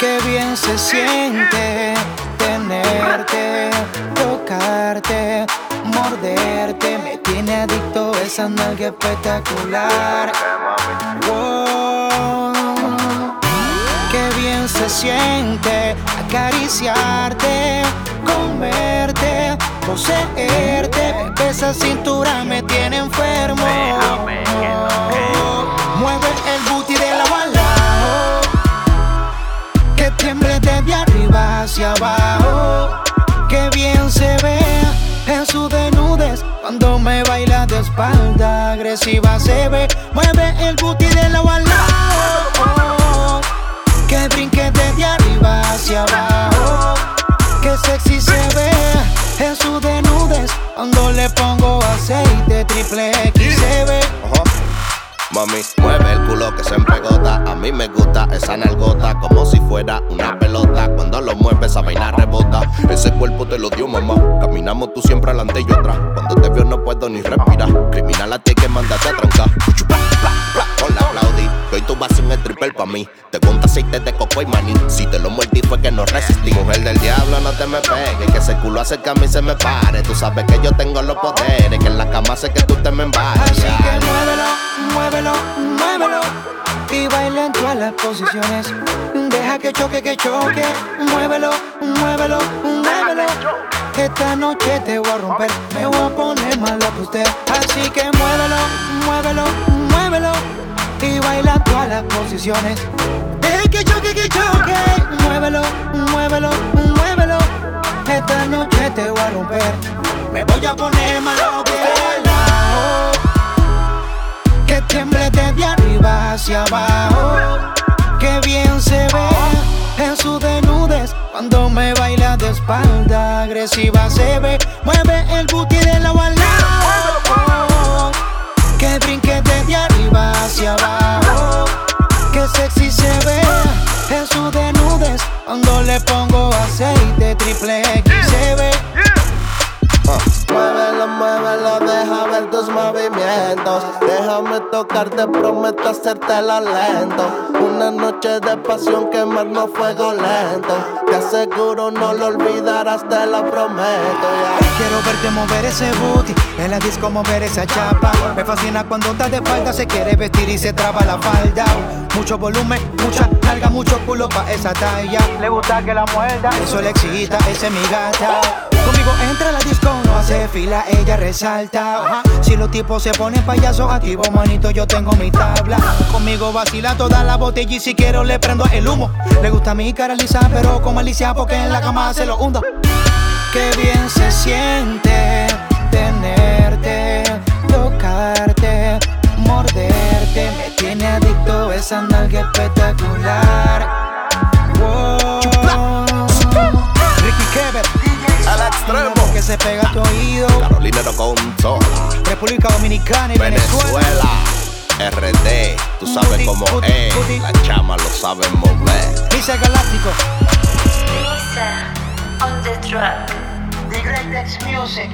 Qué bien se siente tenerte, tocarte, morderte. Me tiene adicto esa nalga espectacular. Qué bien se siente acariciarte, comerte, poseerte. Esa cintura me tiene enfermo. Mueve el booty de la bala. Que tiemble desde arriba hacia abajo. Que bien se ve en su desnudez cuando me baila de espalda agresiva se ve. Mueve el booty de la bala. Pongo aceite triple X se ve. Mami, mueve el culo que se empegota. A mí me gusta esa nalgota como si fuera una pelota. Cuando lo mueves, esa vaina rebota. Ese cuerpo te lo dio mamá. Caminamos tú siempre adelante y yo atrás. Cuando te veo no puedo ni respirar. Criminal a ti que mandate a trancar. Bla, Que hoy tú vas a ser un stripper pa' mí. Te pongo aceite de coco y maní. Si te lo mordí fue que no resistí. Mujer del diablo, no te me pegues. Que ese culo hace que a mí se me pare. Tú sabes que yo tengo los poderes. Que en la cama sé que tú te me embares. Así que muévelo, muévelo, muévelo y baila en todas las posiciones. Deja que choque, que choque. Muévelo, muévelo, muévelo. Esta noche te voy a romper, me voy a poner malo que usted. Así que muévelo, muévelo, muévelo y baila todas las posiciones. Deja que choque, que choque. Muévelo, muévelo, muévelo. Esta noche te voy a romper, me voy a poner malo que. Que tiemble desde arriba hacia abajo. Que bien se ve en su desnudez cuando me baila de espalda agresiva se ve. Mueve el booty de la se ve en su desnudez cuando le pongo aceite triple X se ve. Muévelo, muévelo, deja ver tus movimientos. Déjame tocarte, prometo hacértela lento. Una noche de pasión, quemarnos fuego lento. Te aseguro no lo olvidarás, te lo prometo. Quiero verte mover ese booty En la disco mover esa chapa. Me fascina cuando estás de espalda Se quiere vestir y se traba la falda. Mucho volumen, mucha carga, mucho culo pa' esa talla. Le gusta que la muerda. Eso le excita, ese es mi gata. Conmigo entra a la disco, no hace fila, ella resalta. Si los tipos se ponen payasos activo, manito, yo tengo mi tabla Conmigo vacila toda la botella y si quiero le prendo el humo Le gusta mi cara lisa, pero como Alicia porque en la cama se lo hundo Qué bien se siente tenerte, tocarte, morderte. Me tiene adicto esa nalga espectacular. Wow. Que se pega a tu oído. Carolina no consola. República Dominicana y Venezuela. Venezuela. RD, tú sabes Booty, cómo booty, es. booty. La chama lo sabe mover. Dice Galáctico. Lisa on the track. The Music.